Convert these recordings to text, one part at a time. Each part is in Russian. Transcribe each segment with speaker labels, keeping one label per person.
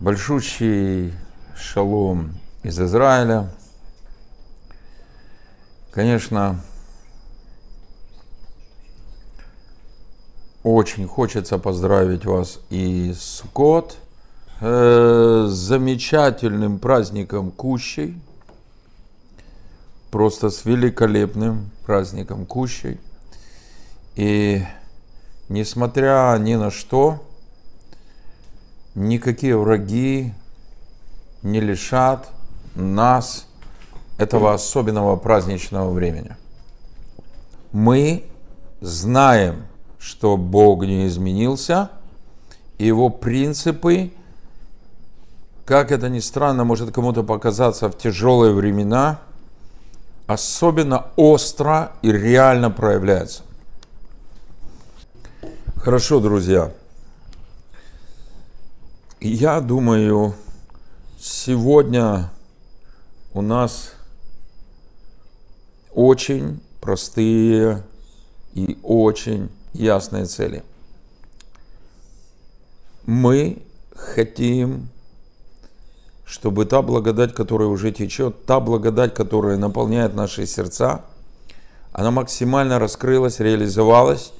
Speaker 1: большущий шалом из Израиля. Конечно, очень хочется поздравить вас и с Суккот, э, с замечательным праздником Кущей, просто с великолепным праздником Кущей. И несмотря ни на что, никакие враги не лишат нас этого особенного праздничного времени. Мы знаем, что Бог не изменился, и его принципы, как это ни странно, может кому-то показаться в тяжелые времена, особенно остро и реально проявляются. Хорошо, друзья. Я думаю, сегодня у нас очень простые и очень ясные цели. Мы хотим, чтобы та благодать, которая уже течет, та благодать, которая наполняет наши сердца, она максимально раскрылась, реализовалась,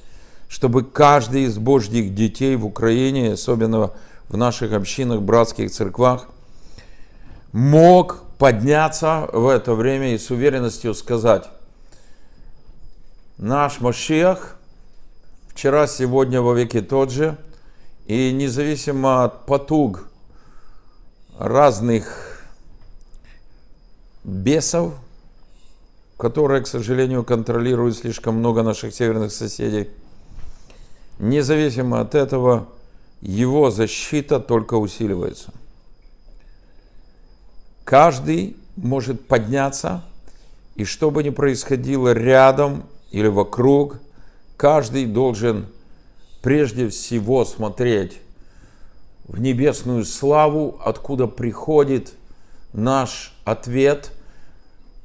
Speaker 1: чтобы каждый из Божьих детей в Украине, особенно наших общинах, братских церквах, мог подняться в это время и с уверенностью сказать, наш Машиах вчера, сегодня, во веки тот же, и независимо от потуг разных бесов, которые, к сожалению, контролируют слишком много наших северных соседей, независимо от этого, его защита только усиливается. Каждый может подняться, и что бы ни происходило рядом или вокруг, каждый должен прежде всего смотреть в небесную славу, откуда приходит наш ответ,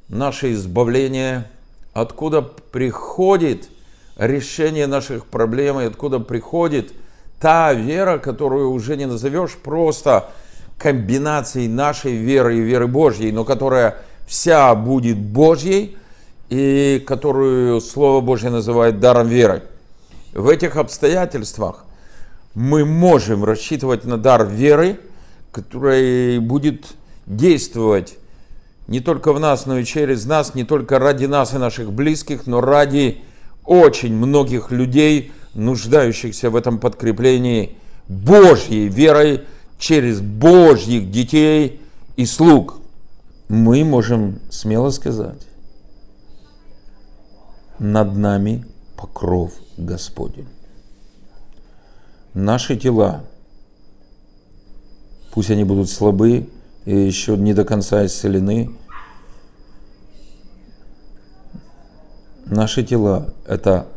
Speaker 1: наше избавление, откуда приходит решение наших проблем и откуда приходит – та вера, которую уже не назовешь просто комбинацией нашей веры и веры Божьей, но которая вся будет Божьей и которую Слово Божье называет даром веры. В этих обстоятельствах мы можем рассчитывать на дар веры, который будет действовать не только в нас, но и через нас, не только ради нас и наших близких, но ради очень многих людей, нуждающихся в этом подкреплении Божьей верой через Божьих детей и слуг. Мы можем смело сказать, над нами покров Господень. Наши тела, пусть они будут слабы и еще не до конца исцелены, наши тела – это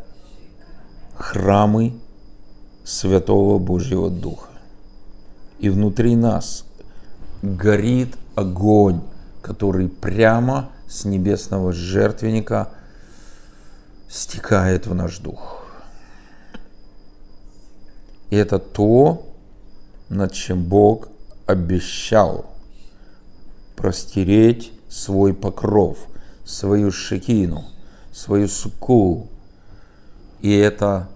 Speaker 1: храмы Святого Божьего Духа. И внутри нас горит огонь, который прямо с небесного жертвенника стекает в наш дух. И это то, над чем Бог обещал простереть свой покров, свою шекину, свою суку, и это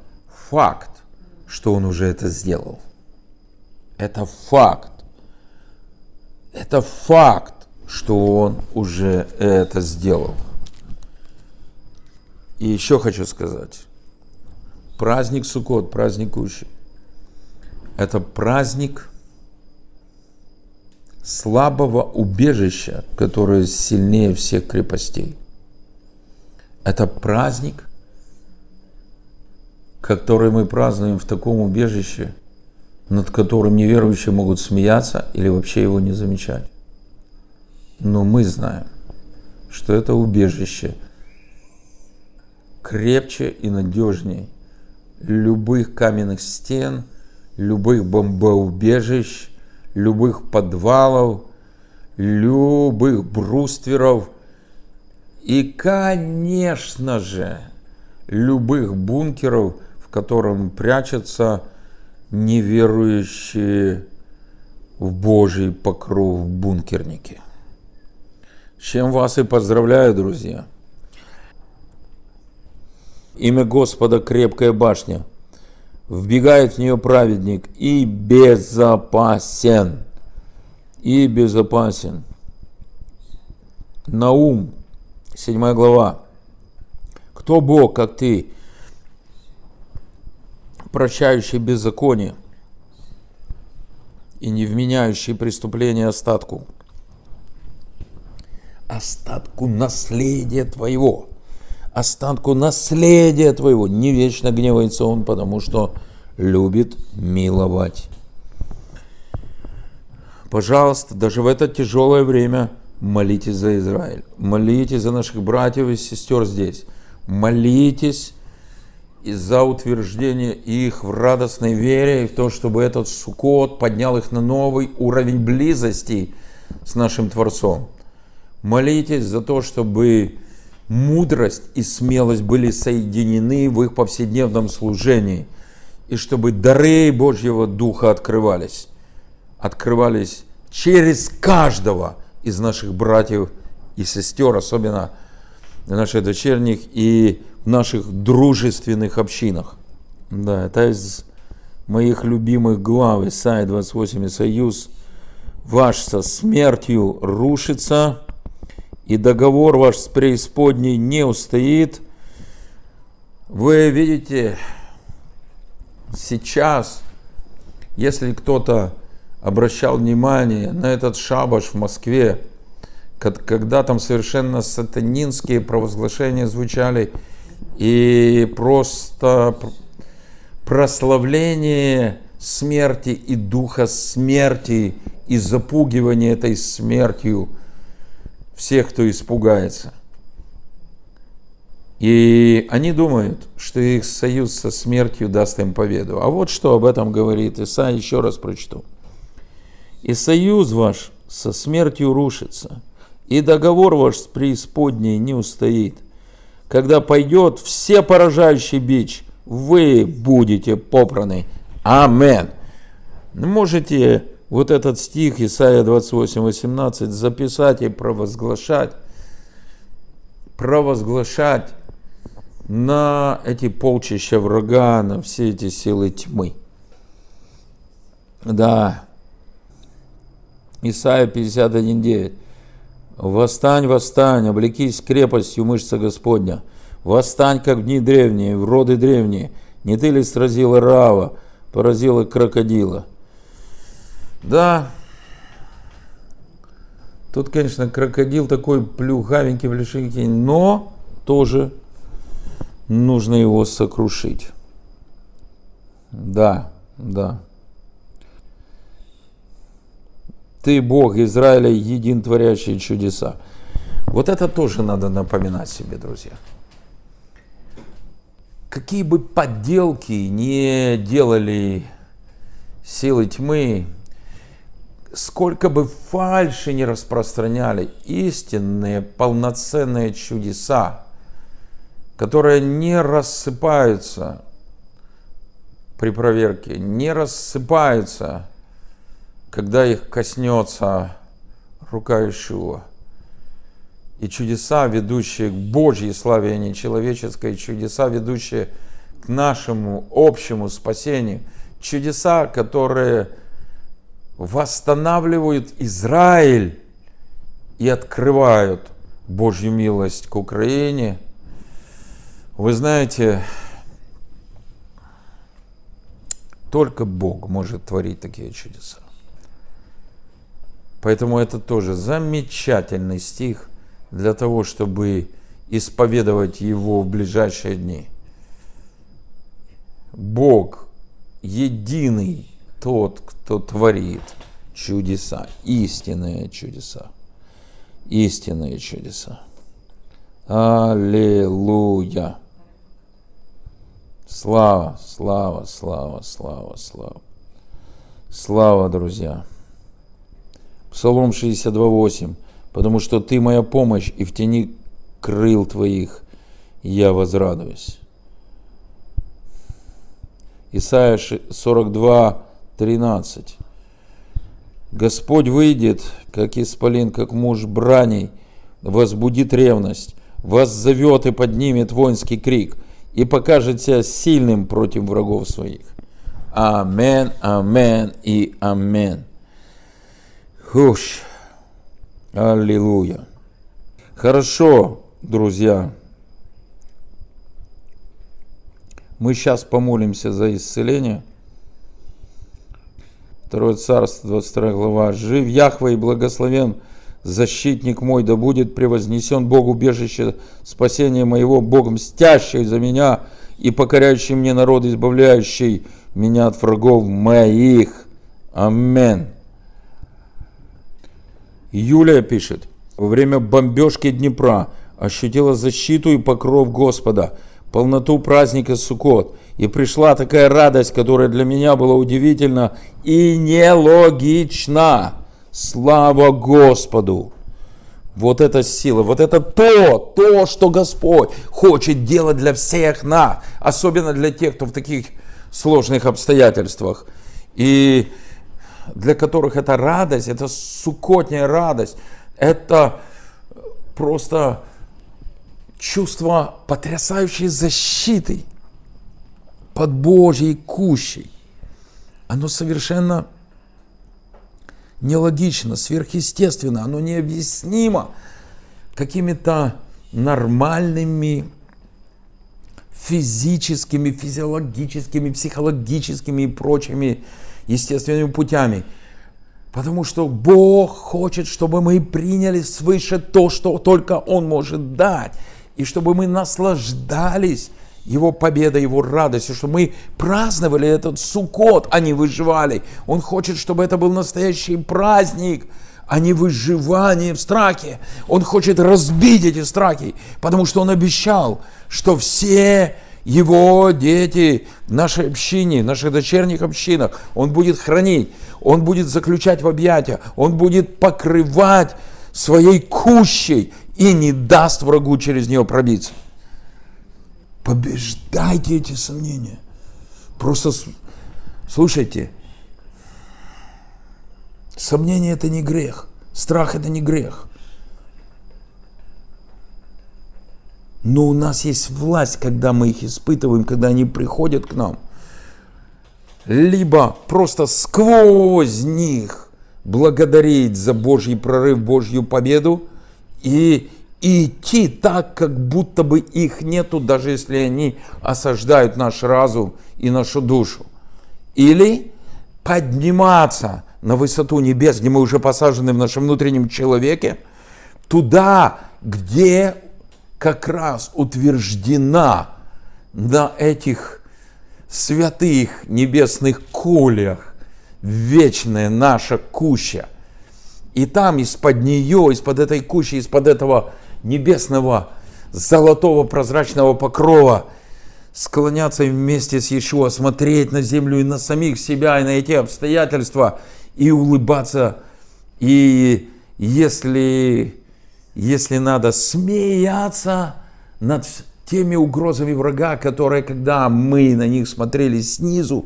Speaker 1: факт, что он уже это сделал. Это факт. Это факт, что он уже это сделал. И еще хочу сказать. Праздник Суккот, праздник Кущи. Это праздник слабого убежища, которое сильнее всех крепостей. Это праздник – который мы празднуем в таком убежище, над которым неверующие могут смеяться или вообще его не замечать. Но мы знаем, что это убежище крепче и надежней любых каменных стен, любых бомбоубежищ, любых подвалов, любых брустверов и, конечно же, любых бункеров, котором прячутся неверующие в Божий покров в бункернике. С чем вас и поздравляю, друзья. Имя Господа крепкая башня. Вбегает в нее праведник и безопасен. И безопасен. Наум, 7 глава. Кто Бог, как ты, прощающий беззаконие и не вменяющий преступление остатку? Остатку наследия твоего. Остатку наследия твоего. Не вечно гневается он, потому что любит миловать. Пожалуйста, даже в это тяжелое время – молитесь за Израиль, молитесь за наших братьев и сестер здесь, молитесь и за утверждение их в радостной вере и в то, чтобы этот Сукот поднял их на новый уровень близости с нашим Творцом. Молитесь за то, чтобы мудрость и смелость были соединены в их повседневном служении, и чтобы дары Божьего Духа открывались, открывались через каждого – из наших братьев и сестер, особенно в наших дочерних и в наших дружественных общинах. Да, это из моих любимых глав Исайя 28 и Союз. Ваш со смертью рушится, и договор ваш с преисподней не устоит. Вы видите, сейчас, если кто-то обращал внимание на этот шабаш в Москве, когда там совершенно сатанинские провозглашения звучали и просто прославление смерти и духа смерти и запугивание этой смертью всех, кто испугается. И они думают, что их союз со смертью даст им победу. А вот что об этом говорит Иса, еще раз прочту и союз ваш со смертью рушится, и договор ваш с преисподней не устоит. Когда пойдет все поражающий бич, вы будете попраны. Амен. Можете вот этот стих Исайя 28, 18 записать и провозглашать, провозглашать на эти полчища врага, на все эти силы тьмы. Да, Исайя 51.9. «Восстань, восстань, облекись крепостью мышца Господня. Восстань, как в дни древние, в роды древние. Не ты ли сразила Рава, поразила крокодила?» Да, тут, конечно, крокодил такой плюхавенький, плюшенький, но тоже нужно его сокрушить. Да, да. Ты, Бог Израиля, един творящий чудеса. Вот это тоже надо напоминать себе, друзья. Какие бы подделки не делали силы тьмы, сколько бы фальши не распространяли, истинные полноценные чудеса, которые не рассыпаются при проверке, не рассыпаются когда их коснется рука Ишуа. И чудеса, ведущие к Божьей славе, а не человеческой, чудеса, ведущие к нашему общему спасению, чудеса, которые восстанавливают Израиль и открывают Божью милость к Украине. Вы знаете, только Бог может творить такие чудеса. Поэтому это тоже замечательный стих для того, чтобы исповедовать его в ближайшие дни. Бог единый тот, кто творит чудеса, истинные чудеса, истинные чудеса. Аллилуйя! Слава, слава, слава, слава, слава. Слава, друзья. Псалом 62.8. «Потому что Ты моя помощь, и в тени крыл Твоих я возрадуюсь». Исайя 42.13. Господь выйдет, как исполин, как муж браней, возбудит ревность, вас зовет и поднимет воинский крик, и покажет себя сильным против врагов своих. Амен, амен и амен. Хуш. Аллилуйя. Хорошо, друзья. Мы сейчас помолимся за исцеление. Второе царство, 22 глава. «Жив Яхва и благословен защитник мой, да будет превознесен Бог убежище спасения моего, Бог мстящий за меня и покоряющий мне народ, избавляющий меня от врагов моих. Амен. Юлия пишет, во время бомбежки Днепра ощутила защиту и покров Господа, полноту праздника Суккот. И пришла такая радость, которая для меня была удивительна и нелогична. Слава Господу! Вот эта сила, вот это то, то, что Господь хочет делать для всех нас, особенно для тех, кто в таких сложных обстоятельствах, и для которых это радость, это сукотняя радость, это просто чувство потрясающей защиты под Божьей кущей. Оно совершенно нелогично, сверхъестественно, оно необъяснимо какими-то нормальными физическими, физиологическими, психологическими и прочими естественными путями. Потому что Бог хочет, чтобы мы приняли свыше то, что только Он может дать. И чтобы мы наслаждались Его победой, Его радостью, чтобы мы праздновали этот сукот, а не выживали. Он хочет, чтобы это был настоящий праздник, а не выживание в страхе. Он хочет разбить эти страхи, потому что Он обещал, что все его дети в нашей общине, в наших дочерних общинах, Он будет хранить, Он будет заключать в объятия, Он будет покрывать своей кущей и не даст врагу через нее пробиться. Побеждайте эти сомнения. Просто слушайте, сомнение это не грех, страх это не грех. Но у нас есть власть, когда мы их испытываем, когда они приходят к нам. Либо просто сквозь них благодарить за Божий прорыв, Божью победу и идти так, как будто бы их нету, даже если они осаждают наш разум и нашу душу. Или подниматься на высоту небес, где мы уже посажены в нашем внутреннем человеке, туда, где как раз утверждена на этих святых небесных кулях вечная наша куща. И там из-под нее, из-под этой кущи, из-под этого небесного золотого прозрачного покрова склоняться вместе с Иешуа, смотреть на землю и на самих себя, и на эти обстоятельства, и улыбаться. И если если надо, смеяться над теми угрозами врага, которые, когда мы на них смотрели снизу,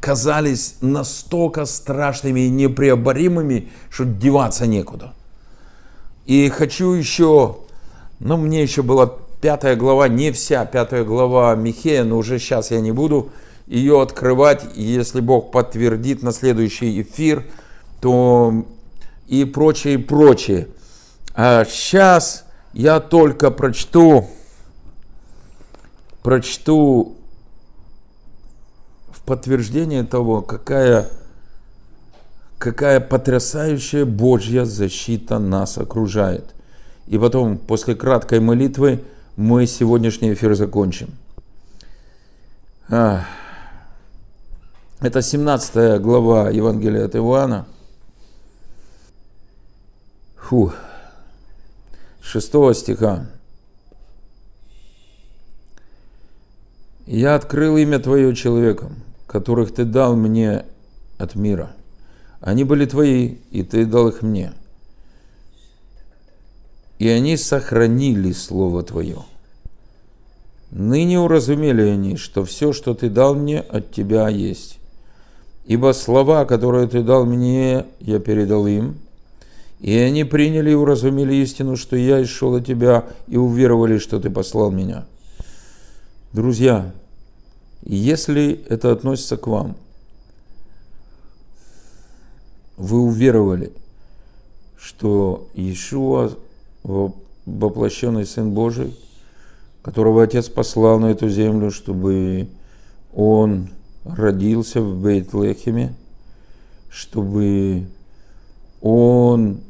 Speaker 1: казались настолько страшными и непреоборимыми, что деваться некуда. И хочу еще, ну мне еще была пятая глава, не вся пятая глава Михея, но уже сейчас я не буду ее открывать. Если Бог подтвердит на следующий эфир, то и прочее, и прочее. А сейчас я только прочту, прочту в подтверждение того, какая, какая потрясающая Божья защита нас окружает. И потом, после краткой молитвы, мы сегодняшний эфир закончим. Это 17 глава Евангелия от Иоанна. Фух. 6 стиха. «Я открыл имя Твое человеком, которых Ты дал мне от мира. Они были Твои, и Ты дал их мне. И они сохранили Слово Твое. Ныне уразумели они, что все, что Ты дал мне, от Тебя есть. Ибо слова, которые ты дал мне, я передал им, и они приняли и уразумели истину, что я исшел от тебя, и уверовали, что ты послал меня. Друзья, если это относится к вам, вы уверовали, что Иешуа, воплощенный Сын Божий, которого Отец послал на эту землю, чтобы Он родился в Бейтлехеме, чтобы Он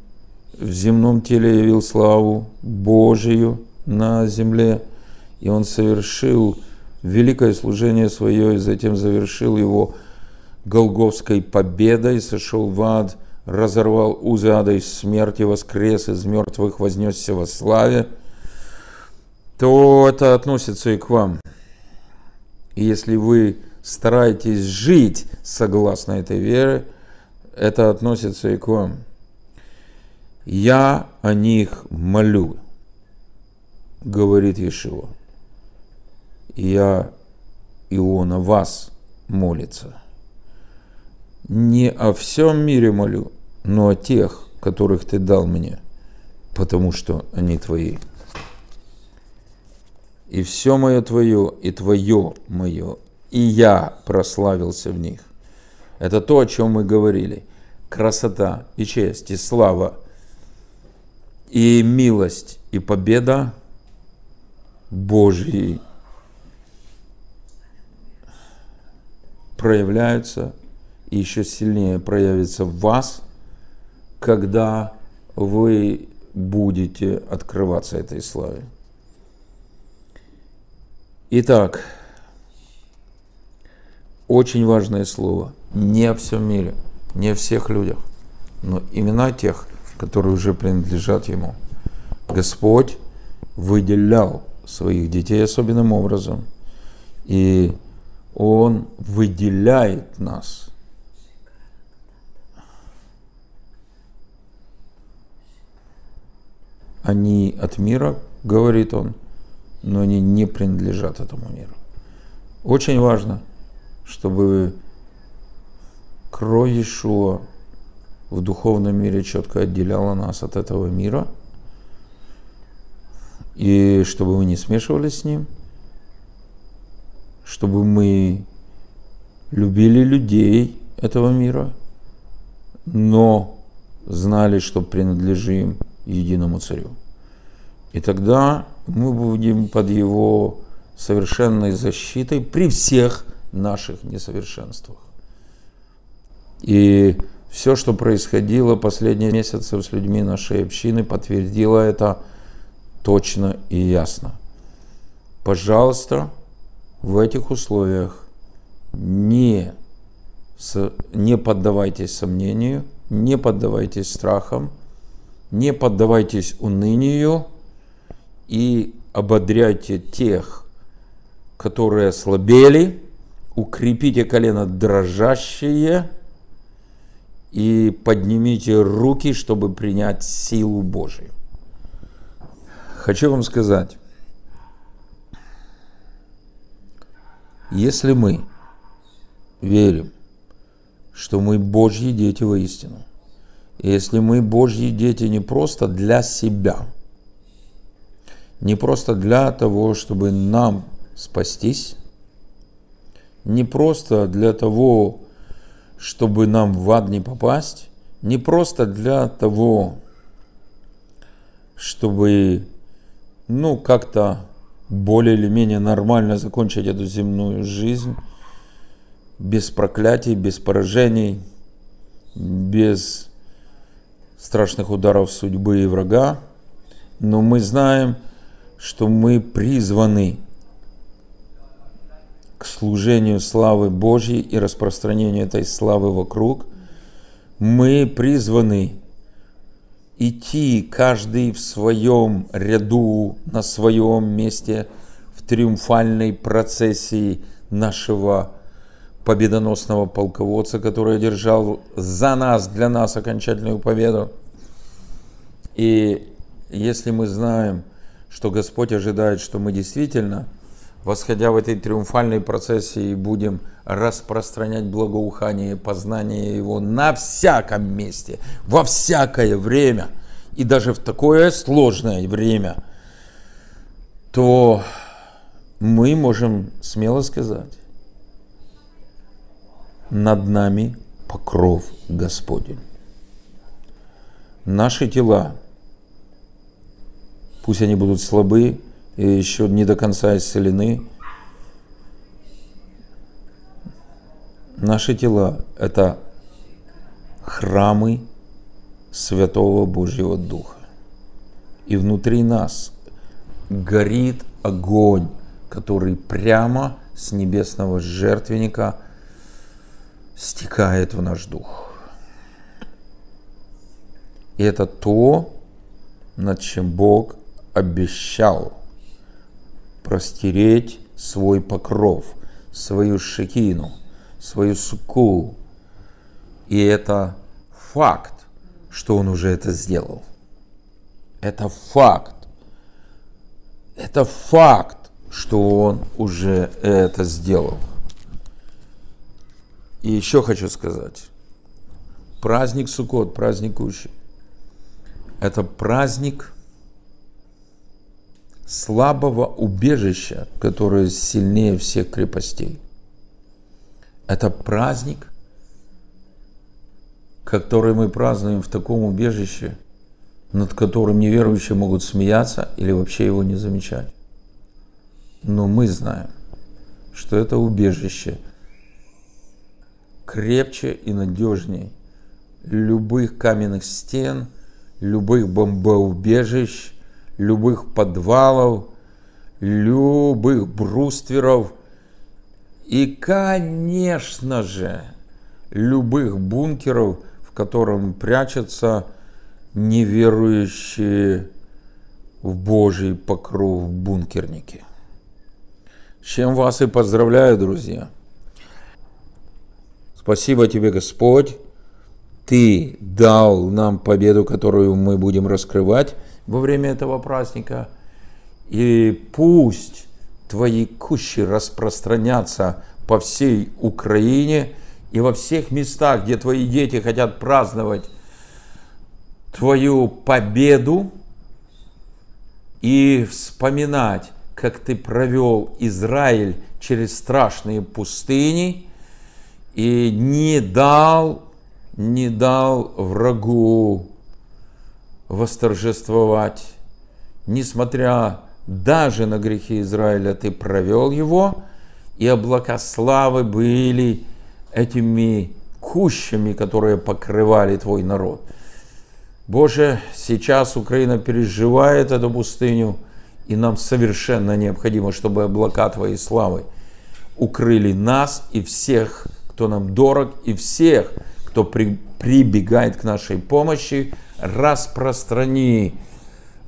Speaker 1: в земном теле явил славу Божию на земле, и Он совершил великое служение свое, и затем завершил его Голговской победой, сошел в ад, разорвал узы ада и смерти, воскрес из мертвых, вознесся во славе, то это относится и к вам. И если вы стараетесь жить согласно этой вере, это относится и к вам. Я о них молю, говорит Иешуа. Я, Иона, вас молится. Не о всем мире молю, но о тех, которых ты дал мне, потому что они твои. И все мое твое, и твое мое, и я прославился в них. Это то, о чем мы говорили. Красота и честь, и слава, и милость, и победа Божьей проявляются и еще сильнее проявится в вас, когда вы будете открываться этой славе. Итак, очень важное слово. Не о всем мире, не о всех людях, но имена тех, которые уже принадлежат Ему. Господь выделял своих детей особенным образом, и Он выделяет нас – они от мира, говорит он, но они не принадлежат этому миру. Очень важно, чтобы кровь Иешуа в духовном мире четко отделяла нас от этого мира, и чтобы мы не смешивались с ним, чтобы мы любили людей этого мира, но знали, что принадлежим единому царю. И тогда мы будем под его совершенной защитой при всех наших несовершенствах. И все, что происходило последние месяцы с людьми нашей общины, подтвердило это точно и ясно. Пожалуйста, в этих условиях не, не поддавайтесь сомнению, не поддавайтесь страхам, не поддавайтесь унынию и ободряйте тех, которые ослабели, укрепите колено дрожащие и поднимите руки, чтобы принять силу Божию. Хочу вам сказать, если мы верим, что мы Божьи дети воистину, если мы Божьи дети не просто для себя, не просто для того, чтобы нам спастись, не просто для того, чтобы нам в ад не попасть, не просто для того, чтобы, ну, как-то более или менее нормально закончить эту земную жизнь, без проклятий, без поражений, без страшных ударов судьбы и врага, но мы знаем, что мы призваны служению славы Божьей и распространению этой славы вокруг. Мы призваны идти каждый в своем ряду, на своем месте в триумфальной процессии нашего победоносного полководца, который одержал за нас, для нас окончательную победу. И если мы знаем, что Господь ожидает, что мы действительно восходя в этой триумфальной процессии, будем распространять благоухание и познание Его на всяком месте, во всякое время, и даже в такое сложное время, то мы можем смело сказать, над нами покров Господень. Наши тела, пусть они будут слабы и еще не до конца исцелены, наши тела – это храмы Святого Божьего Духа. И внутри нас горит огонь, который прямо с небесного жертвенника стекает в наш дух. И это то, над чем Бог обещал простереть свой покров, свою шекину, свою суку. И это факт, что он уже это сделал. Это факт. Это факт, что он уже это сделал. И еще хочу сказать. Праздник Суккот, праздник Кущи. Это праздник слабого убежища, которое сильнее всех крепостей. Это праздник, который мы празднуем в таком убежище, над которым неверующие могут смеяться или вообще его не замечать. Но мы знаем, что это убежище крепче и надежнее любых каменных стен, любых бомбоубежищ, любых подвалов, любых брустверов и, конечно же, любых бункеров, в котором прячутся неверующие в Божий покров бункерники. С чем вас и поздравляю, друзья. Спасибо тебе, Господь. Ты дал нам победу, которую мы будем раскрывать во время этого праздника. И пусть твои кущи распространятся по всей Украине и во всех местах, где твои дети хотят праздновать твою победу и вспоминать, как ты провел Израиль через страшные пустыни и не дал, не дал врагу восторжествовать, несмотря даже на грехи Израиля, ты провел его, и облака славы были этими кущами, которые покрывали твой народ. Боже, сейчас Украина переживает эту пустыню, и нам совершенно необходимо, чтобы облака Твоей славы укрыли нас и всех, кто нам дорог, и всех, кто при, прибегает к нашей помощи, распространи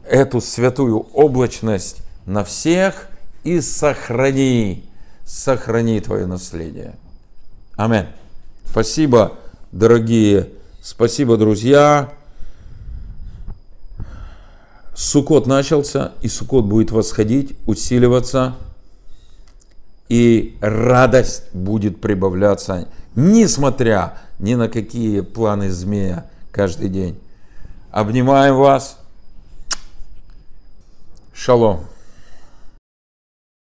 Speaker 1: эту святую облачность на всех и сохрани, сохрани Твое наследие. Аминь. Спасибо, дорогие, спасибо, друзья. Сукот начался, и Сукот будет восходить, усиливаться, и радость будет прибавляться, несмотря ни на какие планы змея каждый день. Обнимаем вас. Шалом.